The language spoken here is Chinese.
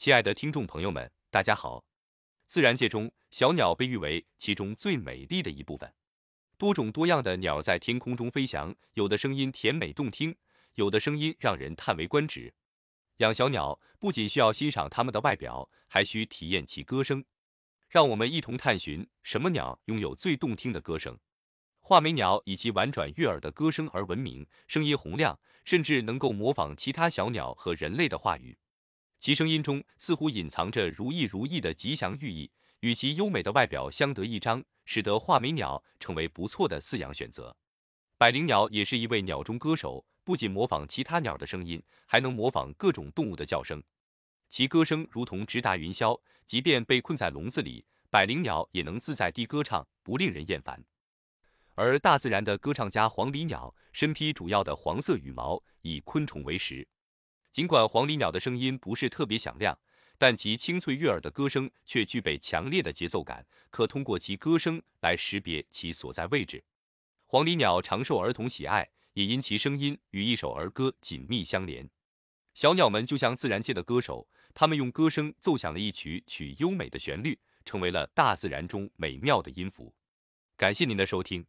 亲爱的听众朋友们，大家好。自然界中，小鸟被誉为其中最美丽的一部分。多种多样的鸟在天空中飞翔，有的声音甜美动听，有的声音让人叹为观止。养小鸟不仅需要欣赏它们的外表，还需体验其歌声。让我们一同探寻什么鸟拥有最动听的歌声。画眉鸟以其婉转悦耳的歌声而闻名，声音洪亮，甚至能够模仿其他小鸟和人类的话语。其声音中似乎隐藏着如意如意的吉祥寓意，与其优美的外表相得益彰，使得画眉鸟成为不错的饲养选择。百灵鸟也是一位鸟中歌手，不仅模仿其他鸟的声音，还能模仿各种动物的叫声。其歌声如同直达云霄，即便被困在笼子里，百灵鸟也能自在地歌唱，不令人厌烦。而大自然的歌唱家黄鹂鸟，身披主要的黄色羽毛，以昆虫为食。尽管黄鹂鸟的声音不是特别响亮，但其清脆悦耳的歌声却具备强烈的节奏感，可通过其歌声来识别其所在位置。黄鹂鸟常受儿童喜爱，也因其声音与一首儿歌紧密相连。小鸟们就像自然界的歌手，它们用歌声奏响了一曲曲优美的旋律，成为了大自然中美妙的音符。感谢您的收听。